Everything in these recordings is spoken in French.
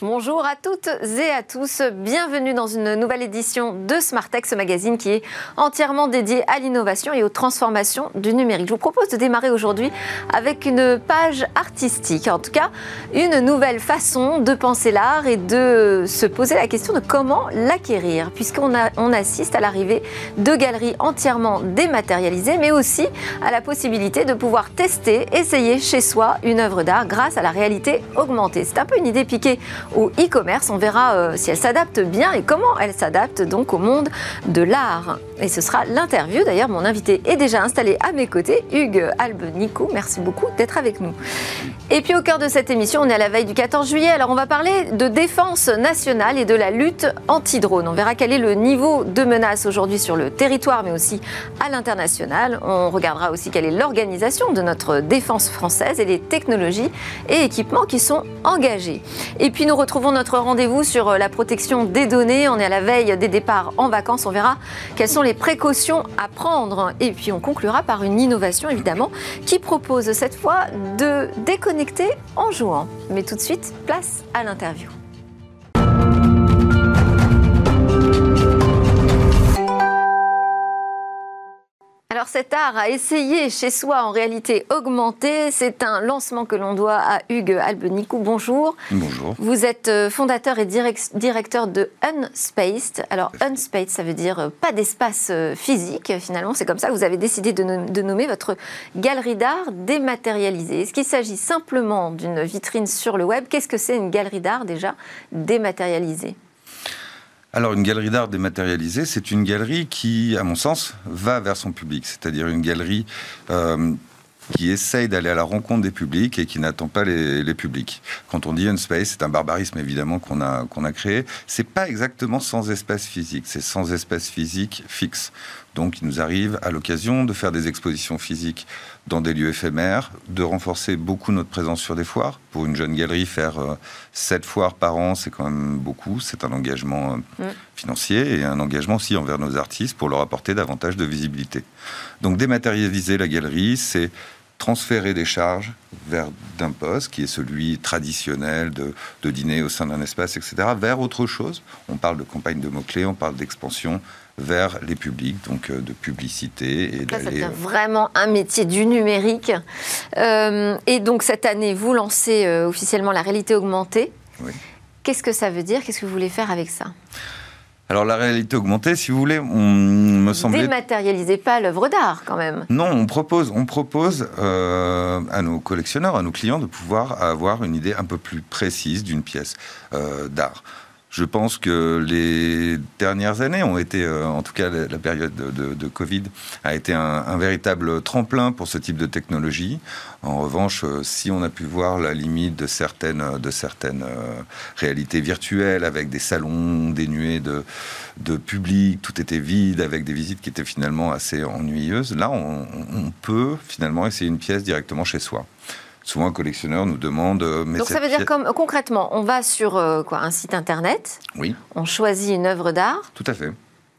Bonjour à toutes et à tous, bienvenue dans une nouvelle édition de Smartech, ce magazine qui est entièrement dédié à l'innovation et aux transformations du numérique. Je vous propose de démarrer aujourd'hui avec une page artistique, en tout cas une nouvelle façon de penser l'art et de se poser la question de comment l'acquérir, puisqu'on on assiste à l'arrivée de galeries entièrement dématérialisées, mais aussi à la possibilité de pouvoir tester, essayer chez soi une œuvre d'art grâce à la réalité augmentée. C'est un peu une idée piquée au e-commerce. On verra euh, si elle s'adapte bien et comment elle s'adapte donc au monde de l'art. Et ce sera l'interview. D'ailleurs, mon invité est déjà installé à mes côtés, Hugues Albe-Nico. Merci beaucoup d'être avec nous. Et puis au cœur de cette émission, on est à la veille du 14 juillet. Alors on va parler de défense nationale et de la lutte anti-drone. On verra quel est le niveau de menace aujourd'hui sur le territoire, mais aussi à l'international. On regardera aussi quelle est l'organisation de notre défense française et les technologies et équipements qui sont engagés. Et puis nous retrouvons notre rendez-vous sur la protection des données. On est à la veille des départs en vacances. On verra quelles sont les précautions à prendre. Et puis on conclura par une innovation évidemment qui propose cette fois de déconnecter en jouant. Mais tout de suite, place à l'interview. Alors cet art à essayer chez soi en réalité augmentée, c'est un lancement que l'on doit à Hugues Albenicou. Bonjour. Bonjour. Vous êtes euh, fondateur et directeur de Unspaced. Alors Unspaced, ça veut dire euh, pas d'espace euh, physique finalement. C'est comme ça que vous avez décidé de nommer votre galerie d'art dématérialisée. Est-ce qu'il s'agit simplement d'une vitrine sur le web? Qu'est-ce que c'est une galerie d'art déjà dématérialisée? Alors, une galerie d'art dématérialisée, c'est une galerie qui, à mon sens, va vers son public. C'est-à-dire une galerie euh, qui essaye d'aller à la rencontre des publics et qui n'attend pas les, publics. Quand on dit un space, c'est un barbarisme évidemment qu'on a, qu'on a créé. C'est pas exactement sans espace physique, c'est sans espace physique fixe. Donc, il nous arrive à l'occasion de faire des expositions physiques dans des lieux éphémères, de renforcer beaucoup notre présence sur des foires. Pour une jeune galerie, faire euh, sept foires par an, c'est quand même beaucoup. C'est un engagement euh, financier et un engagement aussi envers nos artistes pour leur apporter davantage de visibilité. Donc, dématérialiser la galerie, c'est transférer des charges vers d'un poste qui est celui traditionnel de, de dîner au sein d'un espace, etc., vers autre chose. On parle de campagne de mots-clés, on parle d'expansion vers les publics, donc euh, de publicité. Et Là, ça devient euh, vraiment un métier du numérique. Euh, et donc cette année, vous lancez officiellement la réalité augmentée. Oui. Qu'est-ce que ça veut dire? Qu'est-ce que vous voulez faire avec ça? Alors la réalité augmentée, si vous voulez, on me semble. Dématérialisez pas l'œuvre d'art quand même. Non, on propose, on propose euh, à nos collectionneurs, à nos clients, de pouvoir avoir une idée un peu plus précise d'une pièce euh, d'art. Je pense que les dernières années ont été, euh, en tout cas la, période de, Covid, a été un, véritable tremplin pour ce type de technologie. En revanche, euh, si on a pu voir la limite de certaines, de certaines euh, réalités virtuelles avec des salons dénués de, de public, tout était vide, avec des visites qui étaient finalement assez ennuyeuses, là, on peut finalement essayer une pièce directement chez soi souvent un collectionneur nous demande. Euh, mais Donc ça veut dire comme concrètement, on va sur euh, quoi, un site internet. Oui. On choisit une œuvre d'art. Tout à fait.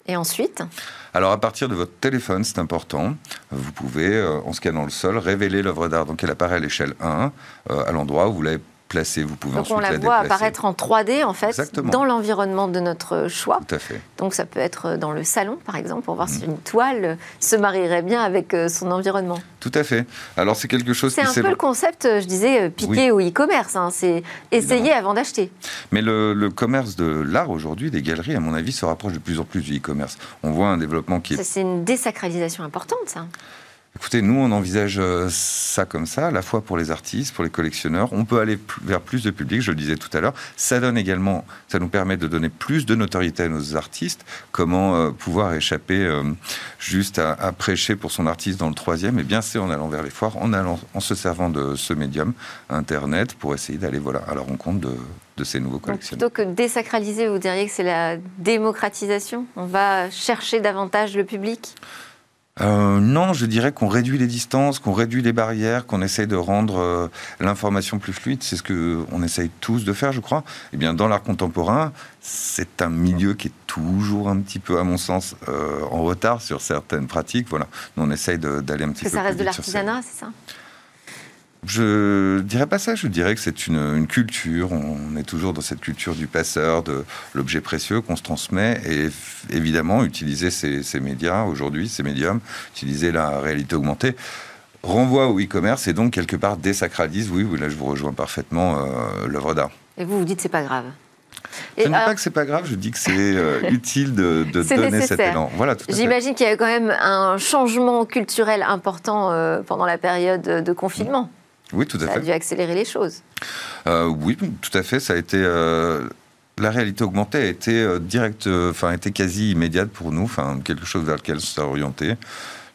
Et ensuite alors à partir de votre téléphone, c'est important, vous pouvez, euh, en scannant le sol, révéler l'œuvre d'art. Donc elle apparaît à l'échelle 1, à l'endroit où vous l'avez placée. Vous pouvez Donc ensuite on la, voit apparaître en 3D en fait, dans l'environnement de notre choix. Tout à fait. Donc ça peut être dans le salon par exemple, pour voir si une toile se marierait bien avec euh, son environnement. Tout à fait. Alors c'est quelque chose. C'est un peu le concept, je disais, euh, piqué au e-commerce. Hein. C'est essayer avant d'acheter. Mais le, le, commerce de l'art aujourd'hui, des galeries, à mon avis, se rapproche de plus en plus du e-commerce. On voit un développement qui est. C'est une désacralisation importante, ça. Écoutez, nous, on envisage euh, ça comme ça, à la fois pour les artistes, pour les collectionneurs. On peut aller vers plus de public, je le disais tout à l'heure. Ça donne également, ça nous permet de donner plus de notoriété à nos artistes. Comment euh, pouvoir échapper euh, juste à, prêcher pour son artiste dans le troisième? Eh bien, c'est en allant vers les foires, en, allant, en se servant de ce médium, Internet, pour essayer d'aller voilà, à la rencontre de, de ces nouveaux collectionneurs. plutôt que désacraliser, vous diriez que c'est la démocratisation? On va chercher davantage le public? Euh, non, je dirais qu'on réduit les distances, qu'on réduit les barrières, qu'on essaye de rendre euh, l'information plus fluide. C'est ce que on essaye tous de faire, je crois. Eh bien, dans l'art contemporain, c'est un milieu qui est toujours un petit peu, à mon sens, euh, en retard sur certaines pratiques. Voilà, Nous, on essaye d'aller un petit peu. Que ça reste de l'artisanat, c'est ça? Je dirais pas ça, je dirais que c'est une, culture. On est toujours dans cette culture du passeur, de l'objet précieux qu'on se transmet. Et évidemment, utiliser ces, médias aujourd'hui, ces médiums, utiliser la réalité augmentée, renvoie au e-commerce et donc quelque part désacralise, oui, là je vous rejoins parfaitement, euh, l'œuvre d'art. Et vous, vous dites c'est pas grave je ne dis pas que c'est pas grave, je dis que c'est euh, utile de, donner cet élan. Voilà, J'imagine qu'il y a quand même un changement culturel important euh, pendant la période de confinement. Oui, tout à fait. Ça a dû accélérer les choses. Euh, oui, tout à fait. Ça a été la réalité augmentée a été direct, enfin, été quasi immédiate pour nous, enfin, quelque chose vers lequel s'est orienté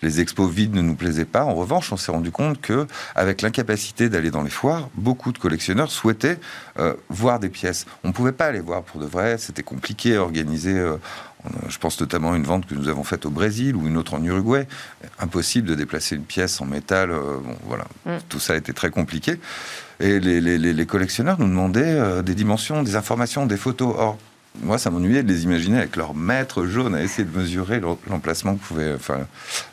les expos vides ne nous plaisaient pas. En revanche, on s'est rendu compte que, avec l'incapacité d'aller dans les foires, beaucoup de collectionneurs souhaitaient euh, voir des pièces. On ne pouvait pas aller voir pour de vrai. C'était compliqué à organiser. Euh, je pense notamment à une vente que nous avons faite au Brésil ou une autre en Uruguay. Impossible de déplacer une pièce en métal. Euh, bon, voilà, mm. tout ça a été très compliqué. Et les, les collectionneurs nous demandaient des dimensions, des informations, des photos. Or, moi, ça m'ennuyait de les imaginer avec leur maître jaune à essayer de mesurer l'emplacement que pouvait, enfin,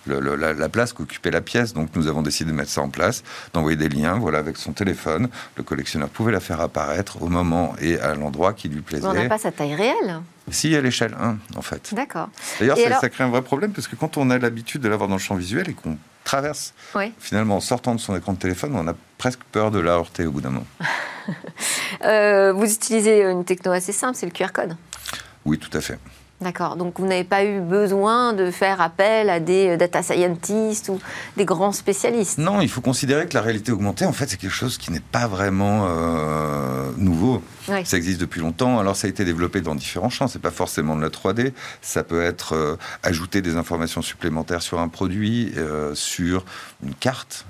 la, place qu'occupait la pièce. Donc, nous avons décidé de mettre ça en place, d'envoyer des liens, voilà, avec son téléphone. Le collectionneur pouvait la faire apparaître au moment et à l'endroit qui lui plaisait. on n'a pas sa taille réelle. Si, à l'échelle 1, en fait. D'accord. D'ailleurs, ça, crée un vrai problème parce que quand on a l'habitude de l'avoir dans le champ visuel et qu'on traverse, finalement, en sortant de son écran de téléphone, on a presque peur de la heurter au bout d'un moment. Euh, vous utilisez une techno assez simple, c'est le QR code. Oui, tout à fait. D'accord. Donc vous n'avez pas eu besoin de faire appel à des euh, data scientists ou des grands spécialistes? Non, il faut considérer que la réalité augmentée, en fait, c'est quelque chose qui n'est pas vraiment euh, nouveau. Ça existe depuis longtemps. Alors ça a été développé dans différents champs. C'est pas forcément de la 3D. Ça peut être euh, ajouter des informations supplémentaires sur un produit, sur une carte,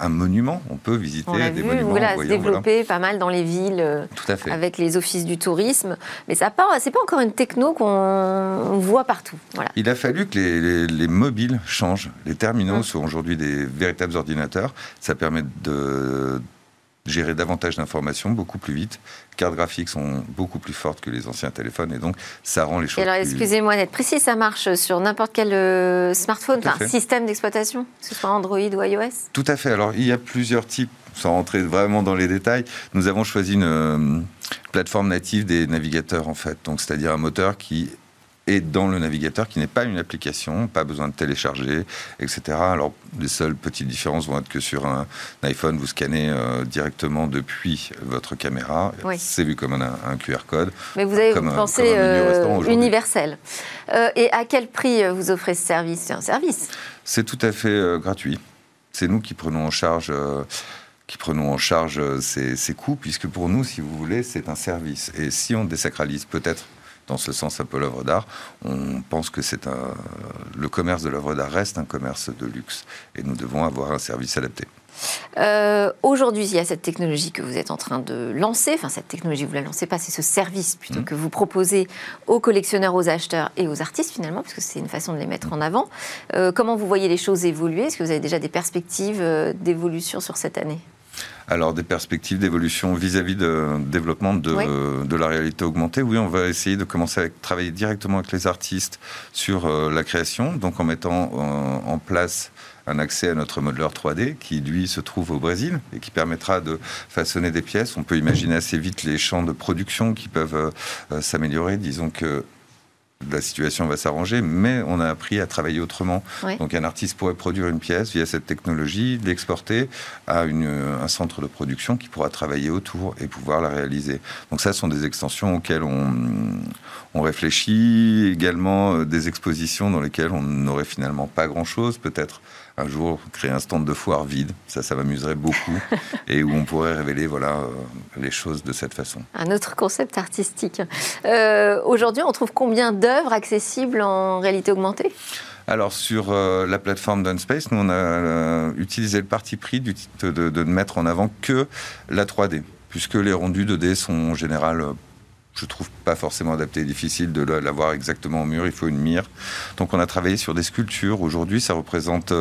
un monument. On peut visiter des vu, monuments. Voilà, se développer pas mal dans les villes, Tout à fait. avec les offices du tourisme. Mais ça c'est pas encore une techno qu'on on voit partout. Il a fallu que les, mobiles changent. Les terminaux sont aujourd'hui des véritables ordinateurs. Ça permet de gérer davantage d'informations beaucoup plus vite. Les cartes graphiques sont beaucoup plus fortes que les anciens téléphones et donc ça rend les choses. alors, excusez-moi d'être précis, ça marche sur n'importe quel euh, smartphone, un système d'exploitation, que ce soit Android ou iOS? Tout à fait. Alors, il y a plusieurs types, sans rentrer vraiment dans les détails. Nous avons choisi une euh, plateforme native des navigateurs, en fait. Donc, c'est-à-dire un moteur qui et dans le navigateur qui n'est pas une application, pas besoin de télécharger, etc. Alors les seules petites différences vont être que sur un, iPhone, vous scannez euh, directement depuis votre caméra, c'est vu comme un, QR code. Mais vous avez pensé euh, universel. Euh, et à quel prix vous offrez ce service C'est un service? C'est tout à fait gratuit. C'est nous qui prenons en charge qui prenons en charge ces, ces, coûts, puisque pour nous, si vous voulez, c'est un service. Et si on désacralise peut-être dans ce sens un peu l'œuvre d'art. On pense que c'est un, le commerce de l'œuvre d'art reste un commerce de luxe et nous devons avoir un service adapté. Euh, aujourd'hui, il y a cette technologie que vous êtes en train de lancer. Enfin, cette technologie, vous ne la lancez pas, c'est ce service plutôt mmh. que vous proposez aux collectionneurs, aux acheteurs et aux artistes finalement, puisque c'est une façon de les mettre en avant. Euh, comment vous voyez les choses évoluer? Est-ce que vous avez déjà des perspectives euh, d'évolution sur cette année? Alors, des perspectives d'évolution vis-à-vis de développement de, de, la réalité augmentée. Oui, on va essayer de commencer à travailler directement avec les artistes sur euh, la création, donc en mettant euh, en place un accès à notre modeleur 3D qui, lui, se trouve au Brésil et qui permettra de façonner des pièces. On peut imaginer assez vite les champs de production qui peuvent euh, s'améliorer. Disons que la situation va s'arranger, mais on a appris à travailler autrement. Donc un artiste pourrait produire une pièce via cette technologie, l'exporter à un centre de production qui pourra travailler autour et pouvoir la réaliser. Donc ça, ce sont des extensions auxquelles on, on réfléchit, également euh, des expositions dans lesquelles on n'aurait finalement pas grand-chose, peut-être un jour créer un stand de foire vide, ça, ça m'amuserait beaucoup, et où on pourrait révéler voilà, euh, les choses de cette façon. Un autre concept artistique. Euh, aujourd'hui, on trouve combien d'œuvres accessibles en réalité augmentée? Alors sur euh, la plateforme Dunspace, nous on a utilisé le parti pris de, de, ne mettre en avant que la 3D, puisque les rendus 2D sont en général je trouve pas forcément adapté. Difficile de l'avoir exactement au mur, il faut une mire. Donc on a travaillé sur des sculptures. Aujourd'hui, ça représente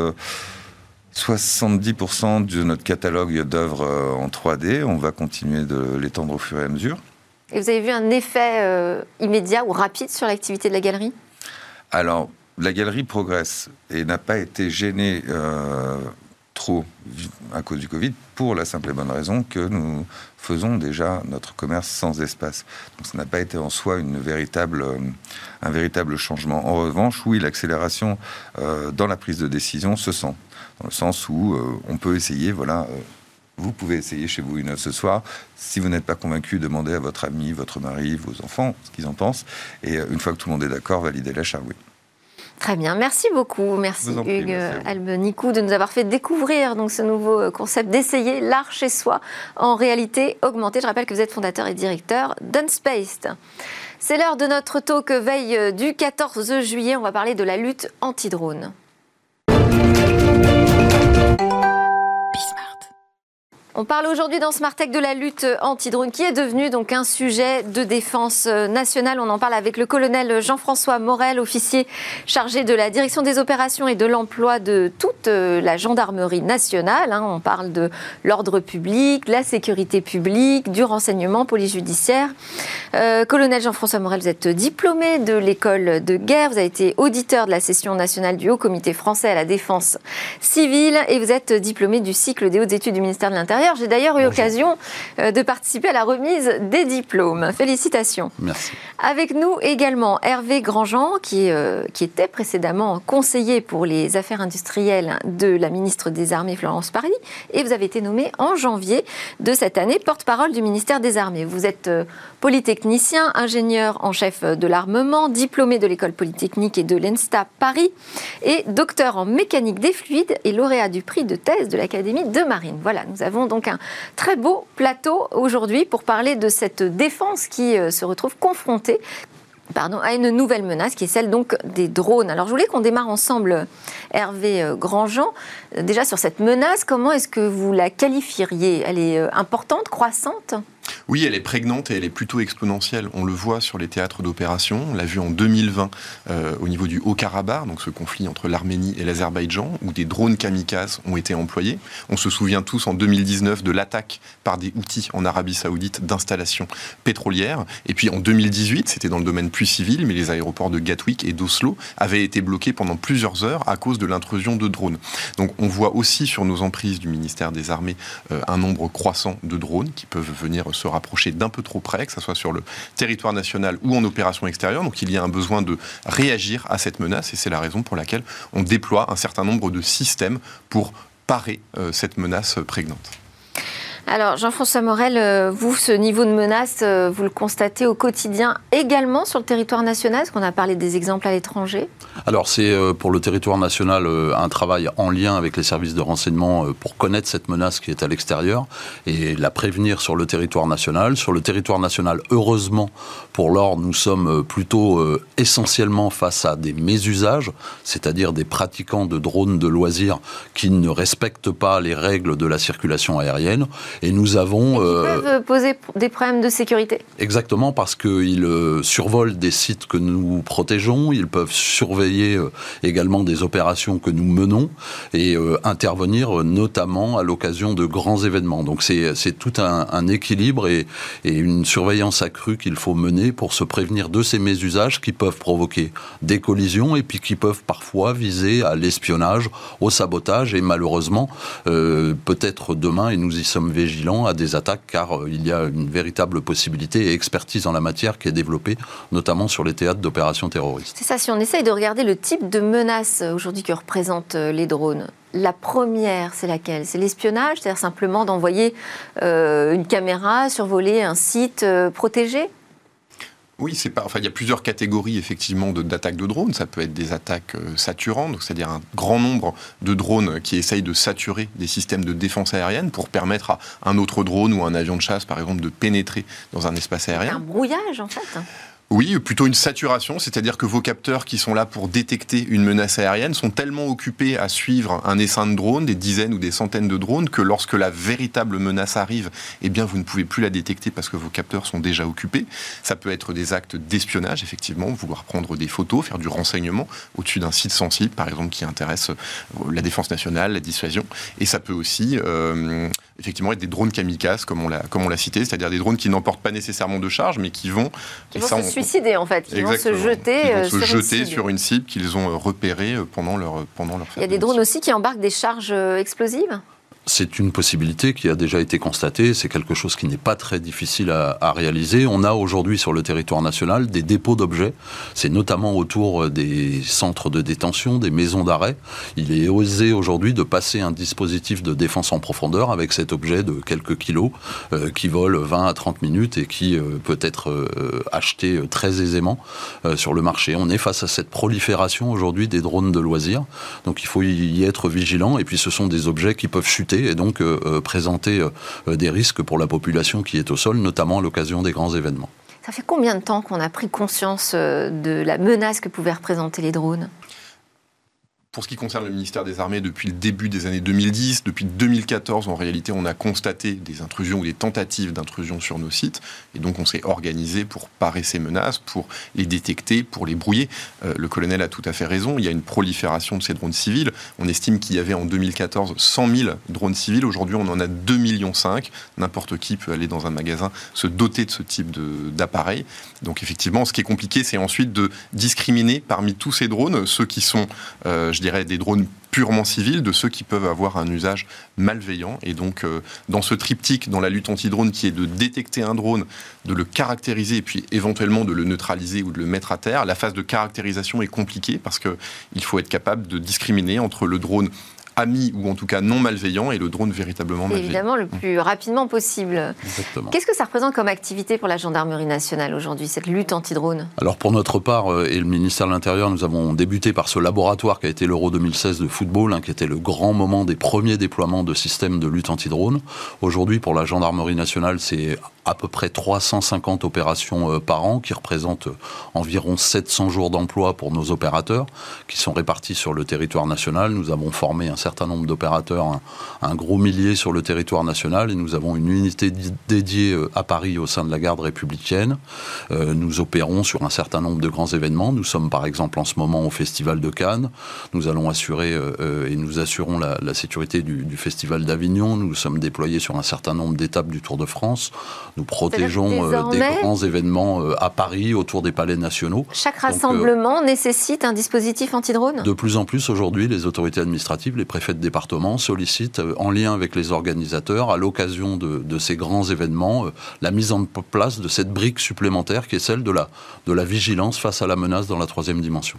70% euh, de notre catalogue d'œuvres euh, en 3D. On va continuer de l'étendre au fur et à mesure. Et vous avez vu un effet euh, immédiat ou rapide sur l'activité de la galerie? Alors, la galerie progresse et n'a pas été gênée trop à cause du Covid, pour la simple et bonne raison que nous faisons déjà notre commerce sans espace. Donc ça n'a pas été en soi une véritable, euh, un véritable changement. En revanche, oui, l'accélération euh, dans la prise de décision se sent, dans le sens où euh, on peut essayer, voilà. vous pouvez essayer chez vous une œuvre ce soir. Si vous n'êtes pas convaincu, demandez à votre ami, votre mari, vos enfants ce qu'ils en pensent. Et une fois que tout le monde est d'accord, validez l'achat, oui. Très bien, merci beaucoup. Merci Hugues Albenicou de nous avoir fait découvrir donc, ce nouveau concept d'essayer l'art chez soi en réalité augmentée. Je rappelle que vous êtes fondateur et directeur d'Unspaced. C'est l'heure de notre talk veille du 14 juillet. On va parler de la lutte anti-drone. On parle aujourd'hui dans Smart Tech de la lutte anti-drone qui est devenue donc un sujet de défense nationale. On en parle avec le colonel Jean-François Morel, officier chargé de la direction des opérations et de l'emploi de toute la gendarmerie nationale. Hein. On parle de l'ordre public, la sécurité publique, du renseignement, police judiciaire. Euh, colonel Jean-François Morel, vous êtes diplômé de l'école de guerre, vous avez été auditeur de la session nationale du Haut Comité français à la défense civile et vous êtes diplômé du cycle des hautes études du ministère de l'Intérieur j'ai d'ailleurs eu l'occasion euh, de participer à la remise des diplômes. Félicitations. Merci. Avec nous également Hervé Grandjean, qui, euh, qui était précédemment conseiller pour les affaires industrielles de la ministre des Armées Florence Parly. Et vous avez été nommé en janvier de cette année porte-parole du ministère des Armées. Vous êtes euh, polytechnicien, ingénieur en chef de l'armement, diplômé de l'école polytechnique et de l'ENSTA Paris et docteur en mécanique des fluides et lauréat du prix de thèse de l'Académie de Marine. Voilà, nous avons donc un très beau plateau aujourd'hui pour parler de cette défense qui euh, se retrouve confrontée pardon, à une nouvelle menace qui est celle donc des drones. Alors je voulais qu'on démarre ensemble, Hervé euh, Grandjean. Déjà sur cette menace, comment est-ce que vous la qualifieriez? Elle est euh, importante, croissante? Oui, elle est prégnante et elle est plutôt exponentielle. On le voit sur les théâtres d'opération. On l'a vu en 2020 euh, au niveau du Haut-Karabakh, donc ce conflit entre l'Arménie et l'Azerbaïdjan, où des drones kamikazes ont été employés. On se souvient tous en 2019 de l'attaque par des outils en Arabie Saoudite d'installations pétrolières. Et puis en 2018, c'était dans le domaine plus civil, mais les aéroports de Gatwick et d'Oslo avaient été bloqués pendant plusieurs heures à cause de l'intrusion de drones. Donc on voit aussi sur nos emprises du ministère des Armées euh, un nombre croissant de drones qui peuvent venir se rapprocher d'un peu trop près, que ce soit sur le territoire national ou en opération extérieure. Donc il y a un besoin de réagir à cette menace et c'est la raison pour laquelle on déploie un certain nombre de systèmes pour parer euh, cette menace prégnante. Alors, Jean-François Morel, euh, vous, ce niveau de menace, euh, vous le constatez au quotidien également sur le territoire national Est-ce qu'on a parlé des exemples à l'étranger Alors, c'est euh, pour le territoire national un travail en lien avec les services de renseignement pour connaître cette menace qui est à l'extérieur et la prévenir sur le territoire national. Sur le territoire national, heureusement, pour l'or, nous sommes plutôt essentiellement face à des mésusages, c'est-à-dire des pratiquants de drones de loisirs qui ne respectent pas les règles de la circulation aérienne et nous avons... Et euh, peuvent poser des problèmes de sécurité. Exactement, parce qu'ils euh, survolent des sites que nous protégeons, ils peuvent surveiller euh, également des opérations que nous menons et intervenir notamment à l'occasion de grands événements. Donc c'est tout un, équilibre et, et, une surveillance accrue qu'il faut mener pour se prévenir de ces mésusages qui peuvent provoquer des collisions et puis qui peuvent parfois viser à l'espionnage, au sabotage et malheureusement peut-être demain, et nous y sommes à des attaques car euh, il y a une véritable possibilité et expertise en la matière qui est développée, notamment sur les théâtres d'opérations terroristes. C'est ça, si on essaye de regarder le type de menace euh, aujourd'hui que représentent euh, les drones, la première, c'est laquelle? C'est l'espionnage, c'est-à-dire simplement d'envoyer une caméra survoler un site protégé? Oui, c'est pas. Enfin, il y a plusieurs catégories effectivement d'attaques de, drones. Ça peut être des attaques euh, saturantes, c'est-à-dire un grand nombre de drones qui essayent de saturer des systèmes de défense aérienne pour permettre à un autre drone ou un avion de chasse, par exemple, de pénétrer dans un espace aérien. Un brouillage, en fait. Oui, plutôt une saturation, c'est-à-dire que vos capteurs qui sont là pour détecter une menace aérienne sont tellement occupés à suivre un essaim de drones, des dizaines ou des centaines de drones, que lorsque la véritable menace arrive, eh bien vous ne pouvez plus la détecter parce que vos capteurs sont déjà occupés. Ça peut être des actes d'espionnage, effectivement, vouloir prendre des photos, faire du renseignement au-dessus d'un site sensible, par exemple, qui intéresse euh, la défense nationale, la dissuasion. Et ça peut aussi, euh, effectivement, être des drones kamikazes, comme on l'a, cité, c'est-à-dire des drones qui n'emportent pas nécessairement de charge, mais qui vont, et ça, suicider en fait. Ils vont se jeter, vont se sur, jeter une sur une cible qu'ils ont repérée pendant leur pendant leur. Il y a des drones aussi qui embarquent des charges explosives? C'est une possibilité qui a déjà été constatée. C'est quelque chose qui n'est pas très difficile à, réaliser. On a aujourd'hui sur le territoire national des dépôts d'objets. C'est notamment autour des centres de détention, des maisons d'arrêt. Il est osé aujourd'hui de passer un dispositif de défense en profondeur avec cet objet de quelques kilos euh, qui vole 20 à 30 minutes et qui euh, peut être euh, acheté très aisément euh, sur le marché. On est face à cette prolifération aujourd'hui des drones de loisirs. Donc il faut y être vigilant. Et puis ce sont des objets qui peuvent chuter et donc euh, euh, présenter euh, des risques pour la population qui est au sol, notamment à l'occasion des grands événements. Ça fait combien de temps qu'on a pris conscience de la menace que pouvaient représenter les drones? Pour ce qui concerne le ministère des Armées, depuis le début des années 2010, depuis 2014, en réalité, on a constaté des intrusions ou des tentatives d'intrusion sur nos sites. Et donc, on s'est organisé pour parer ces menaces, pour les détecter, pour les brouiller. Euh, le colonel a tout à fait raison. Il y a une prolifération de ces drones civils. On estime qu'il y avait en 2014 100 000 drones civils. Aujourd'hui, on en a 2,5 millions. N'importe qui peut aller dans un magasin se doter de ce type d'appareil. Donc, effectivement, ce qui est compliqué, c'est ensuite de discriminer parmi tous ces drones ceux qui sont, euh, je dirais, des drones purement civils, de ceux qui peuvent avoir un usage malveillant. Et donc, euh, dans ce triptyque, dans la lutte anti-drone, qui est de détecter un drone, de le caractériser et puis éventuellement de le neutraliser ou de le mettre à terre, la phase de caractérisation est compliquée parce qu'il faut être capable de discriminer entre le drone ami ou en tout cas non malveillant et le drone véritablement malveillant. Évidemment, le plus rapidement possible. Qu'est-ce que ça représente comme activité pour la gendarmerie nationale aujourd'hui, cette lutte anti-drone? Alors pour notre part, euh, et le ministère de l'Intérieur, nous avons débuté par ce laboratoire qui a été l'Euro 2016 de football, hein, qui était le grand moment des premiers déploiements de systèmes de lutte anti-drone. Aujourd'hui, pour la gendarmerie nationale, c'est à peu près 350 opérations euh, par an, qui représentent euh, environ 700 jours d'emploi pour nos opérateurs, qui sont répartis sur le territoire national. Nous avons formé un certain nombre d'opérateurs, un, gros millier sur le territoire national, et nous avons une unité dédiée euh, à Paris au sein de la garde républicaine. nous opérons sur un certain nombre de grands événements. Nous sommes par exemple en ce moment au Festival de Cannes. Nous allons assurer et nous assurons la, la sécurité du, du Festival d'Avignon. Nous sommes déployés sur un certain nombre d'étapes du Tour de France. Nous protégeons euh, des grands événements euh, à Paris, autour des palais nationaux. Chaque euh, rassemblement nécessite un dispositif anti-drone? De plus en plus aujourd'hui, les autorités administratives, les préfets de département sollicitent, en lien avec les organisateurs, à l'occasion de, ces grands événements, la mise en place de cette brique supplémentaire qui est celle de la, de la vigilance face à la menace dans la troisième dimension.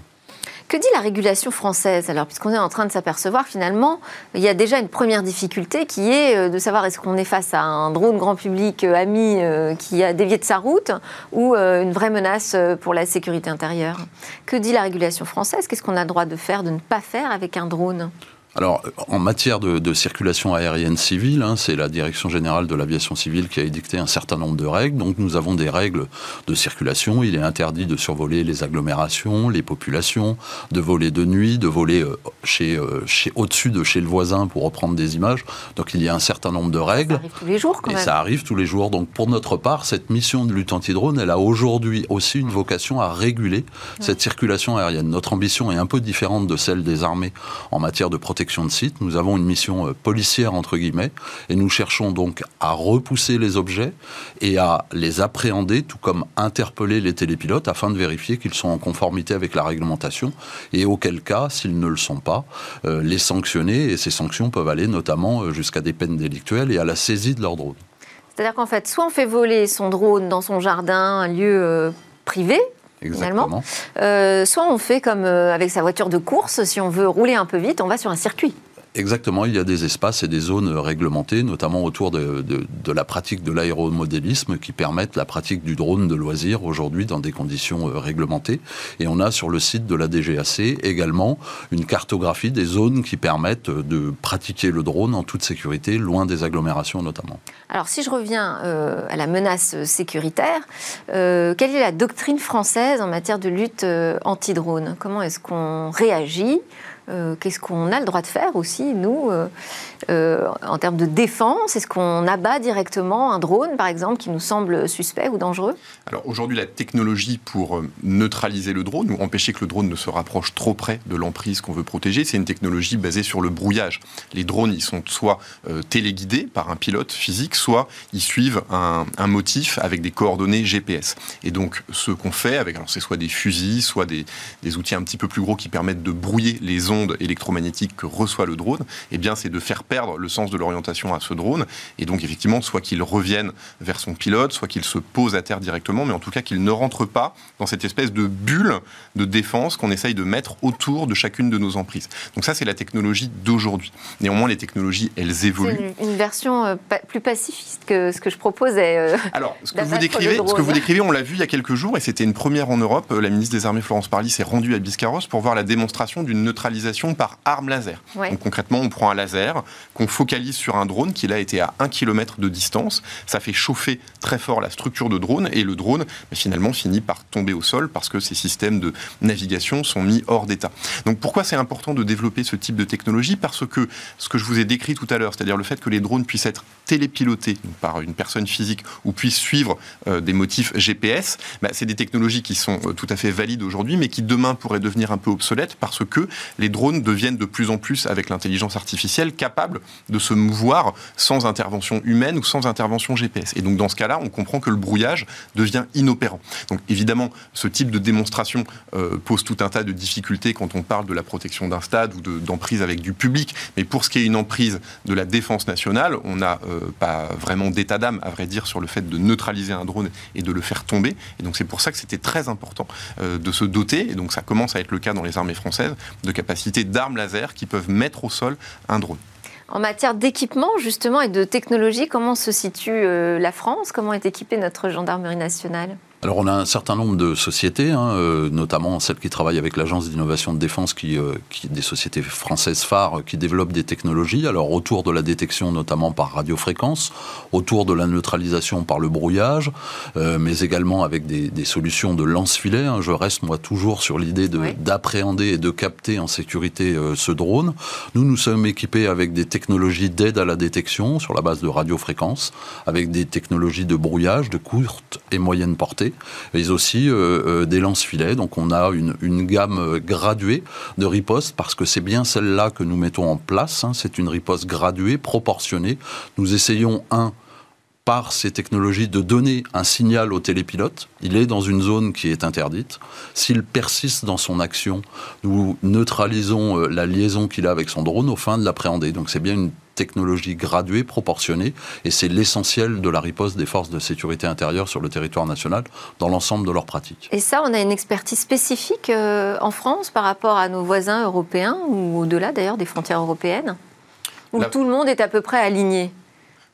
Que dit la régulation française Alors, puisqu'on est en train de s'apercevoir finalement, il y a déjà une première difficulté qui est euh, de savoir est-ce qu'on est face à un drone grand public euh, ami euh, qui a dévié de sa route ou une vraie menace pour la sécurité intérieure? Que dit la régulation française? Qu'est-ce qu'on a le droit de faire, de ne pas faire avec un drone? Alors, en matière de, de circulation aérienne civile, hein, c'est la Direction générale de l'aviation civile qui a édicté un certain nombre de règles. Donc, nous avons des règles de circulation. Il est interdit de survoler les agglomérations, les populations, de voler de nuit, de voler euh, chez, euh, chez, au-dessus de chez le voisin pour reprendre des images. Donc, il y a un certain nombre de règles. Ça arrive tous les jours, quand et même. ça arrive tous les jours. Donc, pour notre part, cette mission de lutte anti-drone, elle a aujourd'hui aussi une vocation à réguler ouais. cette circulation aérienne. Notre ambition est un peu différente de celle des armées en matière de protection de site. Nous avons une mission policière, entre guillemets, et nous cherchons donc à repousser les objets et à les appréhender, tout comme interpeller les télépilotes afin de vérifier qu'ils sont en conformité avec la réglementation et auquel cas, s'ils ne le sont pas, euh, les sanctionner. Et ces sanctions peuvent aller notamment jusqu'à des peines délictuelles et à la saisie de leur drone. C'est-à-dire qu'en fait, soit on fait voler son drone dans son jardin, un lieu euh, privé, Exactement. Euh, soit on fait comme euh, avec sa voiture de course, si on veut rouler un peu vite, on va sur un circuit. Exactement, il y a des espaces et des zones réglementées, notamment autour de, la pratique de l'aéromodélisme, qui permettent la pratique du drone de loisir aujourd'hui dans des conditions réglementées. Et on a sur le site de la DGAC également une cartographie des zones qui permettent de pratiquer le drone en toute sécurité, loin des agglomérations notamment. Alors si je reviens euh, à la menace sécuritaire, euh, quelle est la doctrine française en matière de lutte euh, anti-drone? Comment est-ce qu'on réagit? Qu'est-ce qu'on a le droit de faire aussi, nous, en termes de défense? Est-ce qu'on abat directement un drone, par exemple, qui nous semble suspect ou dangereux? Alors aujourd'hui, la technologie pour neutraliser le drone ou empêcher que le drone ne se rapproche trop près de l'emprise qu'on veut protéger, c'est une technologie basée sur le brouillage. Les drones, ils sont soit téléguidés par un pilote physique, soit ils suivent un, un motif avec des coordonnées GPS. Et donc, ce qu'on fait avec, alors c'est soit des fusils, soit des, outils un petit peu plus gros qui permettent de brouiller les ondes électromagnétiques que reçoit le drone, eh bien, c'est de faire perdre le sens de l'orientation à ce drone. Et donc, effectivement, soit qu'il revienne vers son pilote, soit qu'il se pose à terre directement, mais en tout cas qu'il ne rentre pas dans cette espèce de bulle de défense qu'on essaye de mettre autour de chacune de nos emprises. Donc ça, c'est la technologie d'aujourd'hui. Néanmoins, les technologies, elles évoluent. C'est une, version euh, plus pacifiste que ce que je proposais. Euh, alors, ce que, vous décrivez, ce que vous décrivez, on l'a vu il y a quelques jours, et c'était une première en Europe. La ministre des Armées, Florence Parly, s'est rendue à Biscarros pour voir la démonstration d'une neutralisation par arme laser. Donc concrètement, on prend un laser qu'on focalise sur un drone qui là été à 1 km de distance. Ça fait chauffer très fort la structure de drone, et le drone bah, finalement finit par tomber au sol parce que ces systèmes de navigation sont mis hors d'état. Donc pourquoi c'est important de développer ce type de technologie? Parce que ce que je vous ai décrit tout à l'heure, c'est-à-dire le fait que les drones puissent être télépilotés par une personne physique ou puissent suivre euh, des motifs GPS, bah, c'est des technologies qui sont euh, tout à fait valides aujourd'hui, mais qui demain pourraient devenir un peu obsolètes parce que les drones deviennent de plus en plus, avec l'intelligence artificielle, capables de se mouvoir sans intervention humaine ou sans intervention GPS. Et donc dans ce cas-là, on comprend que le brouillage devient inopérant. Donc évidemment, ce type de démonstration euh, pose tout un tas de difficultés quand on parle de la protection d'un stade ou d'emprise avec du public. Mais pour ce qui est une emprise de la défense nationale, on n'a pas vraiment d'état d'âme, à vrai dire, sur le fait de neutraliser un drone et de le faire tomber. Et donc c'est pour ça que c'était très important euh, de se doter, et donc ça commence à être le cas dans les armées françaises, de capacités d'armes laser qui peuvent mettre au sol un drone. En matière d'équipement, justement, et de technologie, comment se situe euh, la France? Comment est équipée notre gendarmerie nationale? Alors on a un certain nombre de sociétés, hein, euh, notamment celles qui travaillent avec l'agence d'innovation de défense, qui, euh, qui, des sociétés françaises phares qui développent des technologies. Alors autour de la détection, notamment par radiofréquence, autour de la neutralisation par le brouillage, euh, mais également avec des, des solutions de lance-filet. Hein. Je reste moi toujours sur l'idée d'appréhender et de capter en sécurité ce drone. Nous nous sommes équipés avec des technologies d'aide à la détection sur la base de radiofréquence, avec des technologies de brouillage de courte et moyenne portée mais aussi euh, euh, des lance-filets. Donc on a une, gamme graduée de ripostes parce que c'est bien celle-là que nous mettons en place. Hein. C'est une riposte graduée, proportionnée. Nous essayons, un, par ces technologies de donner un signal au télépilote. Il est dans une zone qui est interdite. S'il persiste dans son action, nous neutralisons euh, la liaison qu'il a avec son drone au fin de l'appréhender. Donc c'est bien une technologie graduée, proportionnée, et c'est l'essentiel de la riposte des forces de sécurité intérieure sur le territoire national dans l'ensemble de leurs pratiques. Et ça, on a une expertise spécifique euh, en France par rapport à nos voisins européens, ou au-delà d'ailleurs des frontières européennes, où tout le monde est à peu près aligné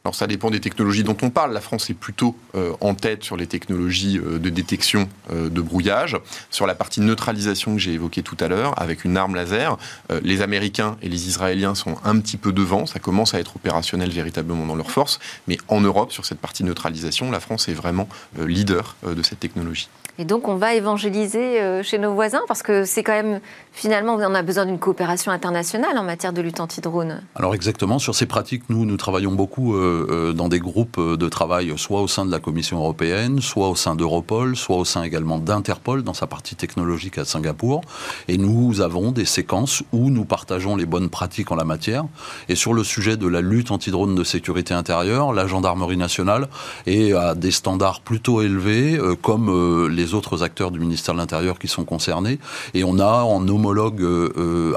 alors ça dépend des technologies dont on parle. La France est plutôt euh, en tête sur les technologies euh, de détection euh, de brouillage. Sur la partie neutralisation que j'ai évoquée tout à l'heure, avec une arme laser, les Américains et les Israéliens sont un petit peu devant. Ça commence à être opérationnel véritablement dans leurs forces. Mais en Europe, sur cette partie neutralisation, la France est vraiment leader de cette technologie. Et donc on va évangéliser chez nos voisins parce que c'est quand même finalement on a besoin d'une coopération internationale en matière de lutte anti-drone. Alors exactement sur ces pratiques nous nous travaillons beaucoup euh, dans des groupes de travail, soit au sein de la Commission européenne, soit au sein d'Europol, soit au sein également d'Interpol dans sa partie technologique à Singapour. Et nous avons des séquences où nous partageons les bonnes pratiques en la matière. Et sur le sujet de la lutte anti-drone de sécurité intérieure, la gendarmerie nationale est à des standards plutôt élevés, euh, comme euh, les autres acteurs du ministère de l'Intérieur qui sont concernés. Et on a en homologue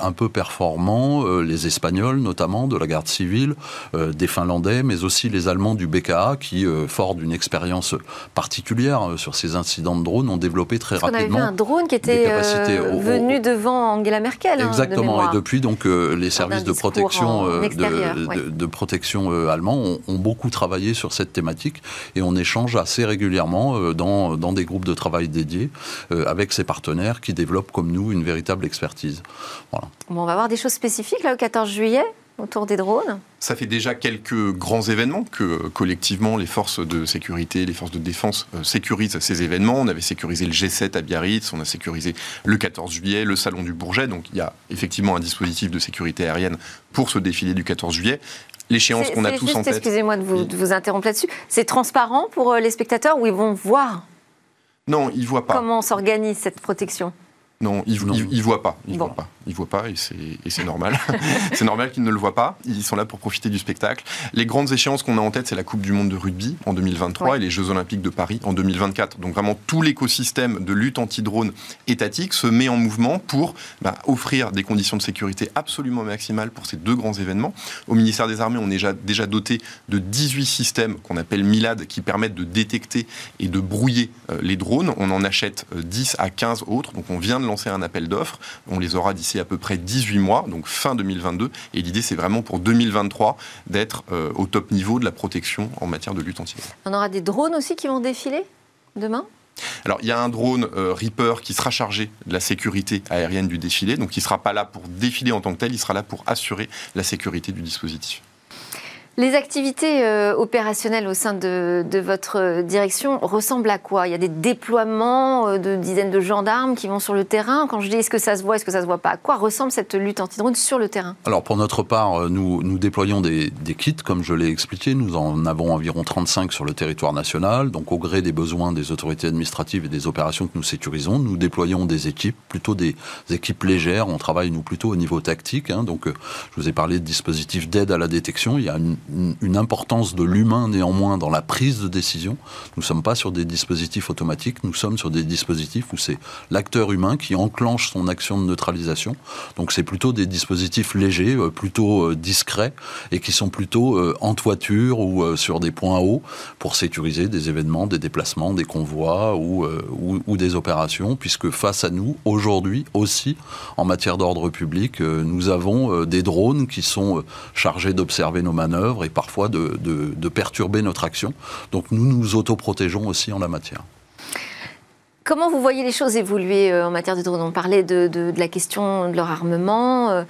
un peu performants les Espagnols, notamment, de la garde civile, des Finlandais, mais aussi les Allemands du BKA qui, euh, fort d'une expérience particulière euh, sur ces incidents de drones, ont développé très rapidement. On avait vu un drone qui était euh, venu devant Angela Merkel. Hein, Exactement. et depuis, donc, les services de protection, de, protection allemands ont, ont, beaucoup travaillé sur cette thématique et on échange assez régulièrement dans, dans des groupes de travail dédiés avec ces partenaires qui développent comme nous une véritable expertise. Voilà. on va voir des choses spécifiques là au 14 juillet autour des drones ça fait déjà quelques grands événements que collectivement les forces de sécurité, les forces de défense euh, sécurisent ces événements. On avait sécurisé le G7 à Biarritz, on a sécurisé le 14 juillet, le Salon du Bourget. Donc il y a effectivement un dispositif de sécurité aérienne pour ce défilé du 14 juillet l'échéance qu'on a tous en tête. Excusez-moi de vous, de vous interrompre là-dessus. C'est transparent pour euh, les spectateurs ou ils vont voir Non, ils ne voient pas. Comment s'organise cette protection? Non, ils ne voient pas. Ils voient pas. Ils voient pas et c'est normal. c'est normal qu'ils ne le voient pas. Ils sont là pour profiter du spectacle. Les grandes échéances qu'on a en tête, c'est la Coupe du Monde de rugby en 2023 et les Jeux Olympiques de Paris en 2024. Donc vraiment tout l'écosystème de lutte anti-drone étatique se met en mouvement pour bah, offrir des conditions de sécurité absolument maximales pour ces deux grands événements. Au ministère des Armées, on est déjà, déjà doté de 18 systèmes qu'on appelle MILAD qui permettent de détecter et de brouiller euh, les drones. On en achète 10 euh, à 15 autres. Donc on vient de lancer un appel d'offres. On les aura d'ici à peu près 18 mois, donc fin 2022. Et l'idée, c'est vraiment pour 2023 d'être euh, au top niveau de la protection en matière de lutte anti On aura des drones aussi qui vont défiler demain? Alors, il y a un drone euh, Reaper qui sera chargé de la sécurité aérienne du défilé. Donc, il ne sera pas là pour défiler en tant que tel, il sera là pour assurer la sécurité du dispositif. Les activités euh, opérationnelles au sein de, votre direction ressemblent à quoi? Il y a des déploiements euh, de dizaines de gendarmes qui vont sur le terrain? Quand je dis est-ce que ça se voit, est-ce que ça se voit pas? À quoi ressemble cette lutte anti-drone sur le terrain? Alors pour notre part, euh, nous, déployons des, kits, comme je l'ai expliqué. Nous en avons environ 35 sur le territoire national. Donc au gré des besoins des autorités administratives et des opérations que nous sécurisons, nous déployons des équipes, plutôt des équipes légères. On travaille nous plutôt au niveau tactique. Hein. Donc je vous ai parlé de dispositifs d'aide à la détection. Il y a une importance de l'humain néanmoins dans la prise de décision. Nous ne sommes pas sur des dispositifs automatiques, nous sommes sur des dispositifs où c'est l'acteur humain qui enclenche son action de neutralisation. Donc c'est plutôt des dispositifs légers, euh, plutôt euh, discrets et qui sont plutôt euh, en toiture ou sur des points hauts pour sécuriser des événements, des déplacements, des convois ou, ou, des opérations, puisque face à nous, aujourd'hui aussi, en matière d'ordre public, nous avons des drones qui sont chargés d'observer nos manœuvres et parfois de, perturber notre action. Donc nous nous autoprotégeons aussi en la matière. Comment vous voyez les choses évoluer euh, en matière de drones? On parlait de, la question de leur armement. Euh,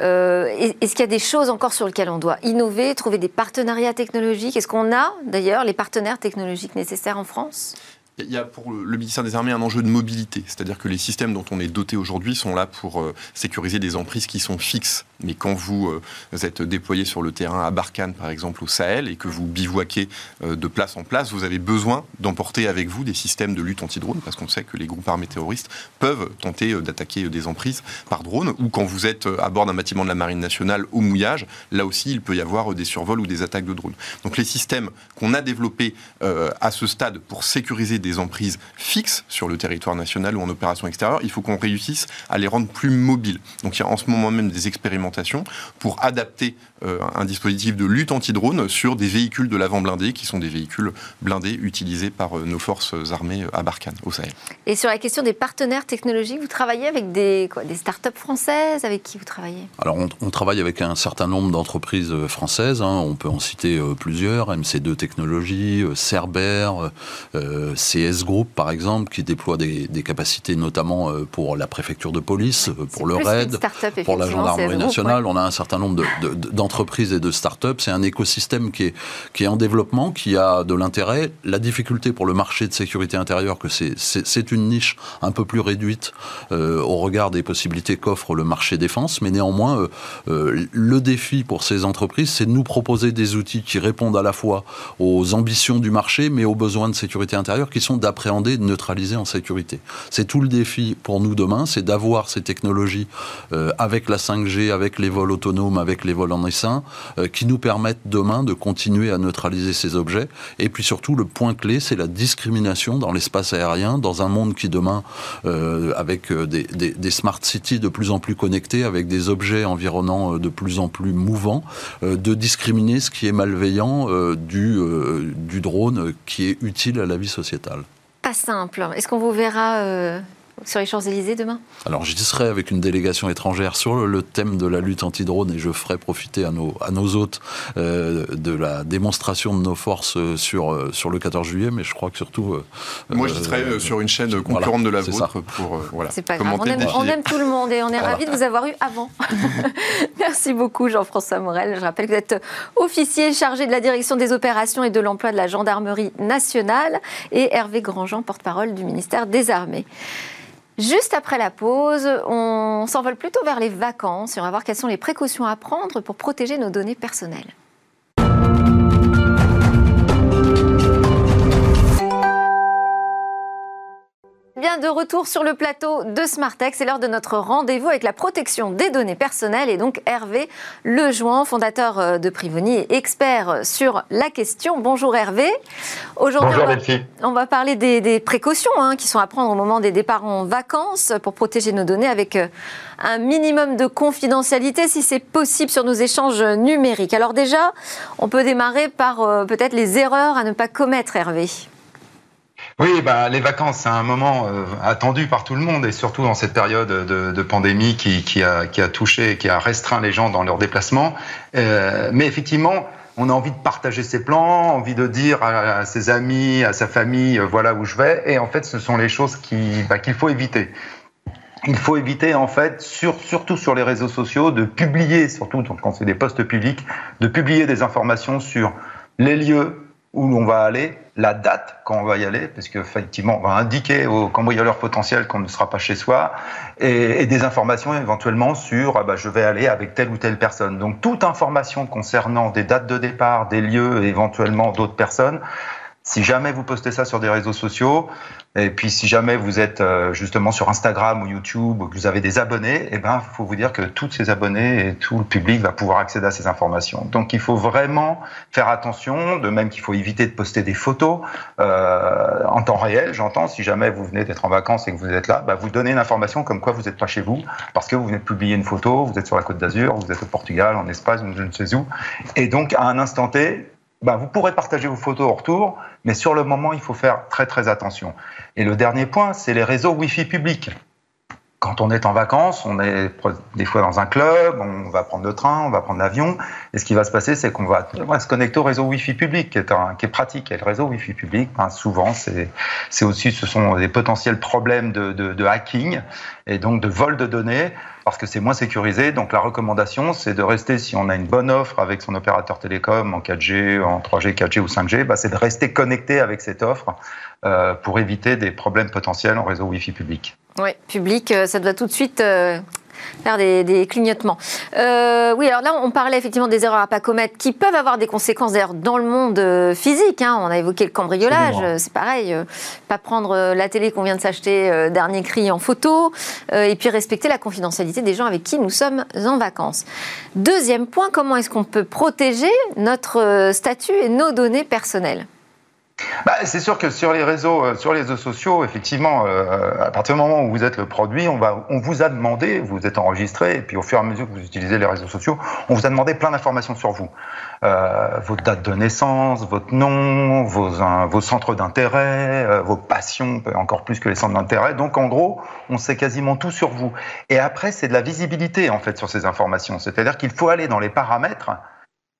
euh, est-ce qu'il y a des choses encore sur lesquelles on doit innover, trouver des partenariats technologiques? Est-ce qu'on a d'ailleurs les partenaires technologiques nécessaires en France? Il y a pour le ministère des Armées un enjeu de mobilité, c'est-à-dire que les systèmes dont on est doté aujourd'hui sont là pour sécuriser des emprises qui sont fixes. Mais quand vous, euh, êtes déployé sur le terrain à Barkhane, par exemple, au Sahel, et que vous bivouaquez euh, de place en place, vous avez besoin d'emporter avec vous des systèmes de lutte anti-drone, parce qu'on sait que les groupes armés terroristes peuvent tenter d'attaquer des emprises par drone, ou quand vous êtes à bord d'un bâtiment de la Marine nationale au mouillage, là aussi, il peut y avoir des survols ou des attaques de drones. Donc les systèmes qu'on a développés à ce stade pour sécuriser des emprises fixes sur le territoire national ou en opération extérieure, il faut qu'on réussisse à les rendre plus mobiles. Donc il y a en ce moment même des expérimentations pour adapter euh, un dispositif de lutte anti-drone sur des véhicules de l'avant blindé, qui sont des véhicules blindés utilisés par euh, nos forces armées à Barkhane, au Sahel. Et sur la question des partenaires technologiques, vous travaillez avec des, quoi, des start-up françaises Avec qui vous travaillez? Alors on, travaille avec un certain nombre d'entreprises euh, françaises, hein. on peut en citer plusieurs, MC2 Technologies, Cerber, CS Group par exemple, qui déploie des, capacités notamment pour la préfecture de police, pour le RAID, pour la gendarmerie nationale. On a un certain nombre d'entreprises et de start-up. C'est un écosystème qui est, qui est en développement, qui a de l'intérêt. La difficulté pour le marché de sécurité intérieure, que c'est une niche un peu plus réduite euh, au regard des possibilités qu'offre le marché défense, mais néanmoins, euh, euh, le défi pour ces entreprises, c'est de nous proposer des outils qui répondent à la fois aux ambitions du marché, mais aux besoins de sécurité intérieure qui sont d'appréhender de neutraliser en sécurité. C'est tout le défi pour nous demain, c'est d'avoir ces technologies avec la 5G, avec les vols autonomes, avec les vols en essai euh, qui nous permettent demain de continuer à neutraliser ces objets. Et puis surtout, le point clé, c'est la discrimination dans l'espace aérien, dans un monde qui demain, euh, avec euh, des, smart cities de plus en plus connectés, avec des objets environnants de plus en plus mouvants, de discriminer ce qui est malveillant du drone qui est utile à la vie sociétale. Pas simple. Est-ce qu'on vous verra sur les Champs-Élysées demain Alors j'y serai avec une délégation étrangère sur le, thème de la lutte anti-drone et je ferai profiter à nos, à nos hôtes euh, de la démonstration de nos forces sur, euh, sur le 14 juillet, mais je crois que surtout... Euh, Moi j'y serai sur une chaîne concurrente de la vôtre pour voilà, C'est pas grave, on aime, on aime, tout le monde et on est ravis de vous avoir eu avant. Merci beaucoup Jean-François Morel. Je rappelle que vous êtes officier chargé de la direction des opérations et de l'emploi de la gendarmerie nationale et Hervé Grandjean, porte-parole du ministère des Armées. Juste après la pause, on s'envole plutôt vers les vacances et on va voir quelles sont les précautions à prendre pour protéger nos données personnelles. Bien de retour sur le plateau de Smartex, c'est l'heure de notre rendez-vous avec la protection des données personnelles et donc Hervé Lejoin, fondateur euh, de Privoni et expert sur la question. Bonjour Hervé. Aujourd'hui, on, va parler des, précautions hein, qui sont à prendre au moment des départs en vacances pour protéger nos données avec euh, un minimum de confidentialité si c'est possible sur nos échanges numériques. Alors déjà, on peut démarrer par euh, peut-être les erreurs à ne pas commettre Hervé. Oui, bah, les vacances, c'est un moment euh, attendu par tout le monde et surtout dans cette période de, pandémie qui, a, qui a touché, qui a restreint les gens dans leurs déplacements. Euh, mais effectivement, on a envie de partager ses plans, envie de dire à, ses amis, à sa famille, euh, voilà où je vais. Et en fait, ce sont les choses bah, qu'il faut éviter. Il faut éviter en fait, surtout sur les réseaux sociaux, de publier, surtout quand c'est des postes publics, de publier des informations sur les lieux où l'on va aller, la date quand on va y aller, parce qu'effectivement, on va indiquer aux cambrioleurs potentiels qu'on ne sera pas chez soi, et, des informations éventuellement sur ah bah, je vais aller avec telle ou telle personne. Donc toute information concernant des dates de départ, des lieux éventuellement d'autres personnes, si jamais vous postez ça sur des réseaux sociaux, et puis si jamais vous êtes euh, justement sur Instagram ou YouTube ou que vous avez des abonnés, eh ben, faut vous dire que tous ces abonnés et tout le public va pouvoir accéder à ces informations. Donc il faut vraiment faire attention, de même qu'il faut éviter de poster des photos euh, en temps réel, j'entends, si jamais vous venez d'être en vacances et que vous êtes là, bah, vous donnez une information comme quoi vous n'êtes pas chez vous, parce que vous venez de publier une photo, vous êtes sur la côte d'Azur, vous êtes au Portugal, en Espagne, je ne sais où, et donc à un instant T, bah, vous pourrez partager vos photos au retour, mais sur le moment, il faut faire très très attention. Et le dernier point, c'est les réseaux Wi-Fi publics. Quand on est en vacances, on est des fois dans un club, on va prendre le train, on va prendre l'avion, et ce qui va se passer, c'est qu'on va, se connecter au réseau Wi-Fi public, qui est, pratique. Et le réseau Wi-Fi public, ben, souvent, c'est aussi, ce sont des potentiels problèmes de hacking et donc de vol de données parce que c'est moins sécurisé. Donc la recommandation, c'est de rester, si on a une bonne offre avec son opérateur télécom en 4G, en 3G, 4G ou 5G, bah, c'est de rester connecté avec cette offre euh, pour éviter des problèmes potentiels en réseau Wi-Fi public. Oui, public, euh, ça doit tout de suite euh, faire des, clignotements. Euh, oui, alors là, on parlait effectivement des erreurs à pas commettre qui peuvent avoir des conséquences d'ailleurs dans le monde euh, physique. Hein. On a évoqué le cambriolage, c'est pareil. Euh, pas prendre la télé qu'on vient de s'acheter, dernier cri en photo, et puis respecter la confidentialité des gens avec qui nous sommes en vacances. Deuxième point, comment est-ce qu'on peut protéger notre statut et nos données personnelles? Bah, c'est sûr que sur les réseaux, euh, sur les réseaux sociaux, effectivement, euh, à partir du moment où vous êtes le produit, on, va, on vous a demandé, vous êtes enregistré, et puis au fur et à mesure que vous utilisez les réseaux sociaux, on vous a demandé plein d'informations sur vous. Euh, votre date de naissance, votre nom, vos, vos centres d'intérêt, euh, vos passions, encore plus que les centres d'intérêt. Donc en gros, on sait quasiment tout sur vous. Et après, c'est de la visibilité en fait sur ces informations. C'est-à-dire qu'il faut aller dans les paramètres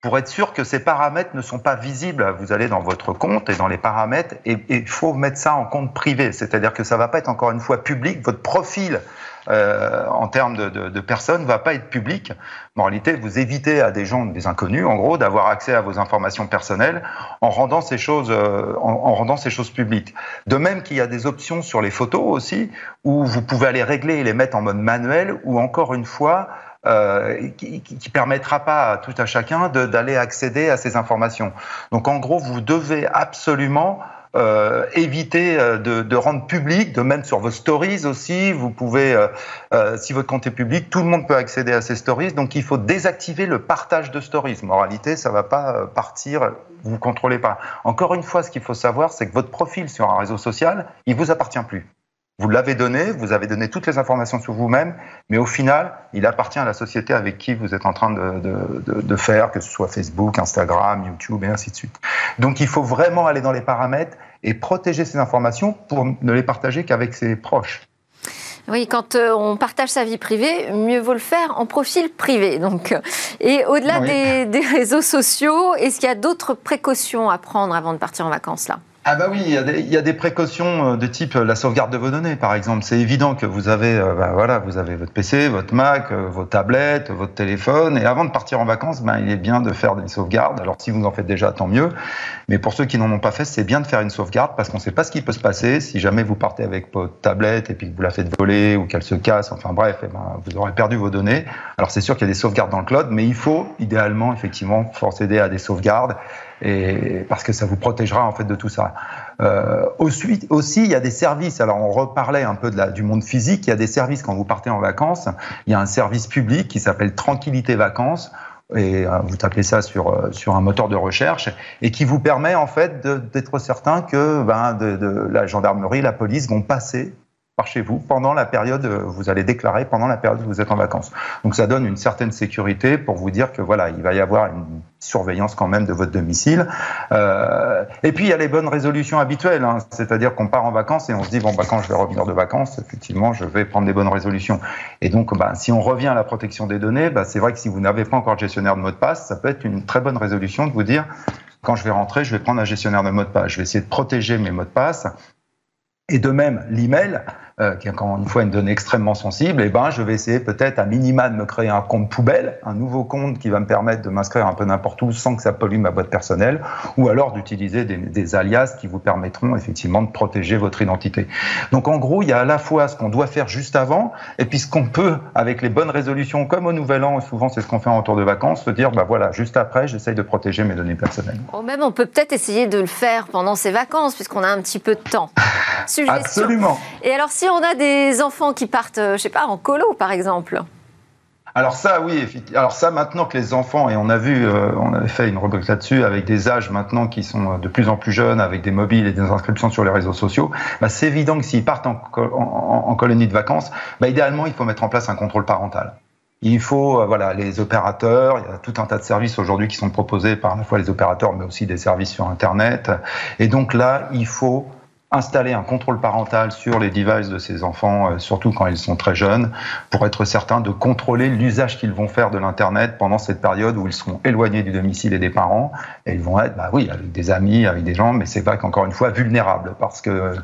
pour être sûr que ces paramètres ne sont pas visibles. Vous allez dans votre compte et dans les paramètres et il faut mettre ça en compte privé. C'est-à-dire que ça va pas être encore une fois public. Votre profil euh, en termes de, de, de personnes va pas être public. En réalité, vous évitez à des gens, des inconnus, en gros, d'avoir accès à vos informations personnelles en rendant ces choses, euh, en, en, rendant ces choses publiques. De même qu'il y a des options sur les photos aussi, où vous pouvez aller régler et les mettre en mode manuel, ou encore une fois, euh, qui, permettra pas à tout à chacun d'aller accéder à ces informations. Donc en gros, vous devez absolument euh, éviter euh, de, de, rendre public, de même sur vos stories aussi. Vous pouvez, euh, euh, si votre compte est public, tout le monde peut accéder à ces stories. Donc il faut désactiver le partage de stories. Moralité, ça va pas partir, vous contrôlez pas. Encore une fois, ce qu'il faut savoir, c'est que votre profil sur un réseau social, il vous appartient plus. Vous l'avez donné, vous avez donné toutes les informations sur vous-même, mais au final, il appartient à la société avec qui vous êtes en train de, de, de, faire, que ce soit Facebook, Instagram, YouTube et ainsi de suite. Donc il faut vraiment aller dans les paramètres et protéger ces informations pour ne les partager qu'avec ses proches. Oui, quand euh, on partage sa vie privée, mieux vaut le faire en profil privé. Donc, et au-delà des, des réseaux sociaux, est-ce qu'il y a d'autres précautions à prendre avant de partir en vacances là? Ah bah oui, il y, a des, précautions euh, de type euh, la sauvegarde de vos données, par exemple. C'est évident que vous avez, euh, bah voilà, vous avez votre PC, votre Mac, vos tablettes, votre téléphone, et avant de partir en vacances, ben, il est bien de faire des sauvegardes. Alors si vous en faites déjà, tant mieux. Mais pour ceux qui n'en ont pas fait, c'est bien de faire une sauvegarde parce qu'on ne sait pas ce qui peut se passer. Si jamais vous partez avec votre tablette et puis que vous la faites voler ou qu'elle se casse, enfin bref, eh ben, vous aurez perdu vos données. Alors c'est sûr qu'il y a des sauvegardes dans le cloud, mais il faut idéalement effectivement procéder à des sauvegardes et parce que ça vous protégera en fait de tout ça. Euh, aussi, aussi, il y a des services. Alors, on reparlait un peu de la, du monde physique. Il y a des services quand vous partez en vacances. Il y a un service public qui s'appelle Tranquillité Vacances et euh, vous tapez ça sur euh, sur un moteur de recherche et qui vous permet en fait d'être certain que ben, de, de, la gendarmerie, la police vont passer par chez vous pendant la période, euh, vous allez déclarer pendant la période où vous êtes en vacances. Donc ça donne une certaine sécurité pour vous dire que voilà, il va y avoir une surveillance quand même de votre domicile. Euh, et puis il y a les bonnes résolutions habituelles, hein. c'est-à-dire qu'on part en vacances et on se dit bon bah quand je vais revenir de vacances, effectivement je vais prendre des bonnes résolutions. Et donc bah, si on revient à la protection des données, bah, c'est vrai que si vous n'avez pas encore de gestionnaire de mot de passe, ça peut être une très bonne résolution de vous dire quand je vais rentrer, je vais prendre un gestionnaire de mot de passe. Je vais essayer de protéger mes mots de passe. Et de même, l'email, euh, qui est encore une fois une donnée extrêmement sensible, eh ben, je vais essayer peut-être à minima de me créer un compte poubelle, un nouveau compte qui va me permettre de m'inscrire un peu n'importe où sans que ça pollue ma boîte personnelle, ou alors d'utiliser des, des, alias qui vous permettront effectivement de protéger votre identité. Donc en gros, il y a à la fois ce qu'on doit faire juste avant, et puis ce qu'on peut, avec les bonnes résolutions, comme au Nouvel An, souvent c'est ce qu'on fait en retour de vacances, se dire, bah voilà, juste après, j'essaye de protéger mes données personnelles. Ou même, on peut peut-être essayer de le faire pendant ses vacances, puisqu'on a un petit peu de temps. Absolument. Et alors, si on a des enfants qui partent, euh, je sais pas, en colo, par exemple? Alors ça, oui. Alors ça, maintenant que les enfants, et on a vu, euh, on avait fait une rubrique là-dessus, avec des âges maintenant qui sont euh, de plus en plus jeunes, avec des mobiles et des inscriptions sur les réseaux sociaux, bah, c'est évident que s'ils partent en, colonie de vacances, bah, idéalement, il faut mettre en place un contrôle parental. Il faut, voilà, les opérateurs, il y a tout un tas de services aujourd'hui qui sont proposés par la fois les opérateurs, mais aussi des services sur Internet. Et donc là, il faut installer un contrôle parental sur les devices de ces enfants, euh, surtout quand ils sont très jeunes, pour être certain de contrôler l'usage qu'ils vont faire de l'Internet pendant cette période où ils seront éloignés du domicile et des parents, et ils vont être, bah oui, avec des amis, avec des gens, mais c'est pas qu'encore une fois, vulnérables, parce que,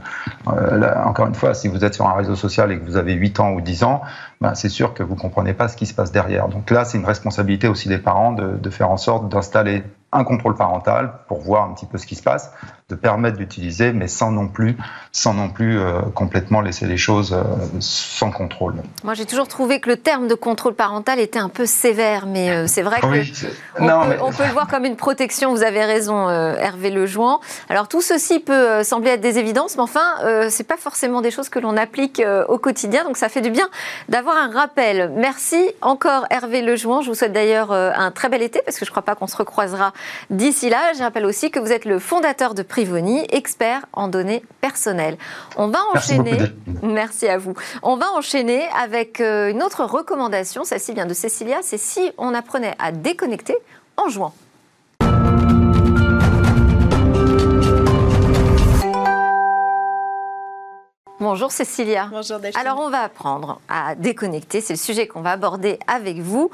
euh, encore une fois, si vous êtes sur un réseau social et que vous avez 8 ans ou 10 ans, bah, c'est sûr que vous comprenez pas ce qui se passe derrière. Donc là, c'est une responsabilité aussi des parents de faire en sorte d'installer un contrôle parental pour voir un petit peu ce qui se passe, de permettre d'utiliser, mais sans non plus, sans non plus euh, complètement laisser les choses euh, sans contrôle. Moi, j'ai toujours trouvé que le terme de contrôle parental était un peu sévère, mais euh, c'est vrai qu'on peut, on peut le voir comme une protection. Vous avez raison, Hervé Lejouan. Alors tout ceci peut sembler être des évidences, mais enfin, c'est pas forcément des choses que l'on applique au quotidien, donc ça fait du bien d'avoir un rappel. Merci encore, Hervé Lejouan. Je vous souhaite d'ailleurs un très bel été, parce que je ne crois pas qu'on se recroisera D'ici là, je rappelle aussi que vous êtes le fondateur de Privoni, expert en données personnelles. On va enchaîner. Merci, à vous. On va enchaîner avec euh, une autre recommandation. Celle-ci vient de Cécilia. C'est si on apprenait à déconnecter en jouant. Bonjour Cécilia. Bonjour Alors on va apprendre à déconnecter, c'est le sujet qu'on va aborder avec vous.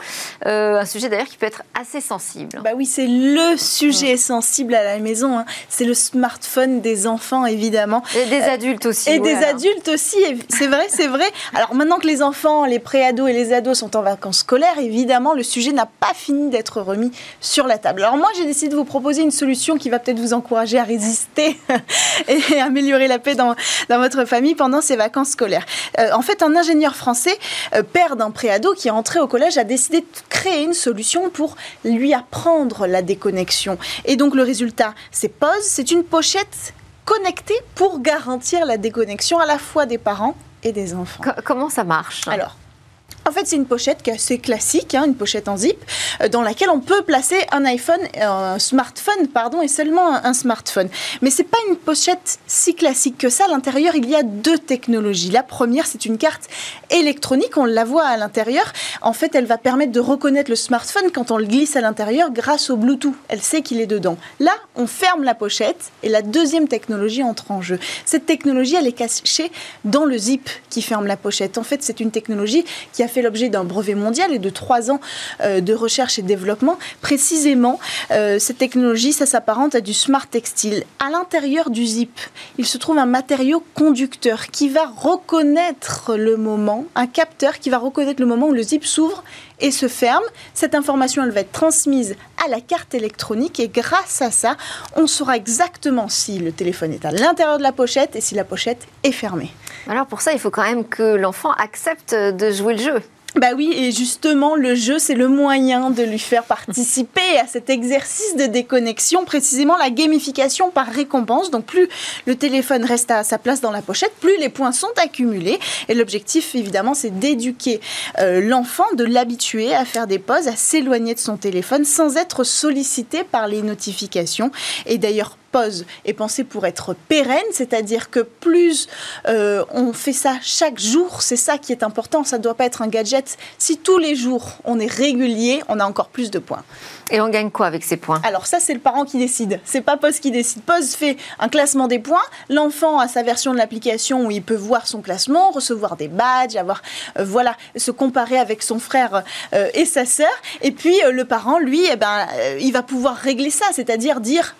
Euh, un sujet d'ailleurs qui peut être assez sensible. Bah oui, c'est le sujet sensible à la maison. Hein. C'est le smartphone des enfants évidemment. Et des euh, adultes aussi. Et des adultes aussi, c'est vrai, c'est vrai. Alors maintenant que les enfants, les préados et les ados sont en vacances scolaires, évidemment le sujet n'a pas fini d'être remis sur la table. Alors moi j'ai décidé de vous proposer une solution qui va peut-être vous encourager à résister et améliorer la paix dans, dans votre famille pendant ses vacances scolaires. Euh, en fait, un ingénieur français, euh, père d'un préado qui est entré au collège, a décidé de créer une solution pour lui apprendre la déconnexion. Et donc le résultat, c'est Pause, c'est une pochette connectée pour garantir la déconnexion à la fois des parents et des enfants. comment ça marche? Alors, en fait, c'est une pochette qui est assez classique, hein, une pochette en zip, euh, dans laquelle on peut placer un iPhone, un smartphone, pardon, et seulement un, smartphone. Mais c'est pas une pochette si classique que ça. À l'intérieur, il y a deux technologies. La première, c'est une carte électronique. On la voit à l'intérieur. En fait, elle va permettre de reconnaître le smartphone quand on le glisse à l'intérieur grâce au Bluetooth. Elle sait qu'il est dedans. Là, on ferme la pochette et la deuxième technologie entre en jeu. Cette technologie, elle est cachée dans le zip qui ferme la pochette. En fait, c'est une technologie qui a fait l'objet d'un brevet mondial et de trois ans euh, de recherche et développement. Précisément, euh, cette technologie, ça s'apparente à du smart textile. À l'intérieur du zip, il se trouve un matériau conducteur qui va reconnaître le moment, un capteur qui va reconnaître le moment où le zip s'ouvre et se ferme. Cette information, elle va être transmise à la carte électronique et grâce à ça, on saura exactement si le téléphone est à l'intérieur de la pochette et si la pochette est fermée. Alors pour ça, il faut quand même que l'enfant accepte de jouer le jeu. Bah oui, et justement, le jeu, c'est le moyen de lui faire participer à cet exercice de déconnexion, précisément la gamification par récompense. Donc plus le téléphone reste à sa place dans la pochette, plus les points sont accumulés. Et l'objectif, évidemment, c'est d'éduquer euh, l'enfant, de l'habituer à faire des pauses, à s'éloigner de son téléphone sans être sollicité par les notifications. Et d'ailleurs, pause est pensée pour être pérenne, c'est-à-dire que plus euh, on fait ça chaque jour, c'est ça qui est important, ça ne doit pas être un gadget. Si tous les jours on est régulier, on a encore plus de points. Et on gagne quoi avec ces points? Alors ça, c'est le parent qui décide. C'est pas Pose qui décide. Pose fait un classement des points. L'enfant a sa version de l'application où il peut voir son classement, recevoir des badges, avoir euh, voilà, se comparer avec son frère euh, et sa sœur. Et puis le parent, lui, eh ben, il va pouvoir régler ça, c'est-à-dire dire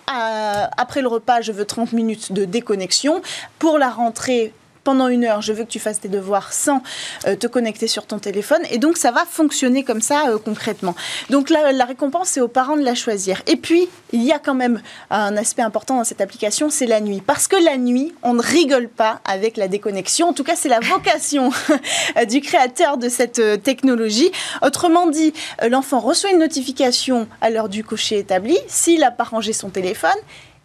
après le repas, je veux 30 minutes de déconnexion. Pour la rentrée, pendant une heure, je veux que tu fasses tes devoirs sans euh, te connecter sur ton téléphone. Et donc, ça va fonctionner comme ça euh, concrètement. Donc, la, récompense, c'est aux parents de la choisir. Et puis, il y a quand même un aspect important dans cette application, c'est la nuit. Parce que la nuit, on ne rigole pas avec la déconnexion. En tout cas, c'est la vocation du créateur de cette euh, technologie. Autrement dit, l'enfant reçoit une notification à l'heure du cocher établi. S'il n'a pas rangé son téléphone,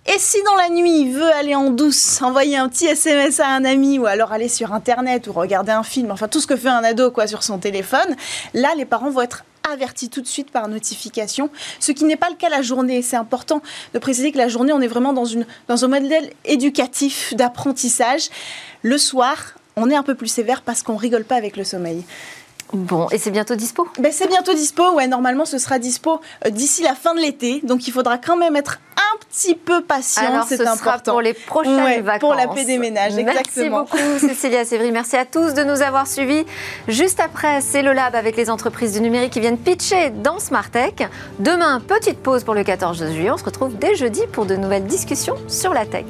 et si dans la nuit, il veut aller en douce, envoyer un petit SMS à un ami ou alors aller sur Internet ou regarder un film, enfin tout ce que fait un ado quoi sur son téléphone, là, les parents vont être avertis tout de suite par notification, ce qui n'est pas le cas la journée. C'est important de préciser que la journée, on est vraiment dans, une, dans un modèle éducatif d'apprentissage. Le soir, on est un peu plus sévère parce qu'on rigole pas avec le sommeil. Bon, et c'est bientôt dispo ben, C'est bientôt dispo, ouais, normalement ce sera dispo euh, d'ici la fin de l'été, donc il faudra quand même être un petit peu patient, c'est important. Sera pour les prochaines vacances. Pour la paix des ménages, exactement. Merci beaucoup Cécilia Sévry, merci à tous de nous avoir suivis. Juste après, c'est le lab avec les entreprises du numérique qui viennent pitcher dans Smart Tech. Demain, petite pause pour le 14 juillet, on se retrouve dès jeudi pour de nouvelles discussions sur la tech.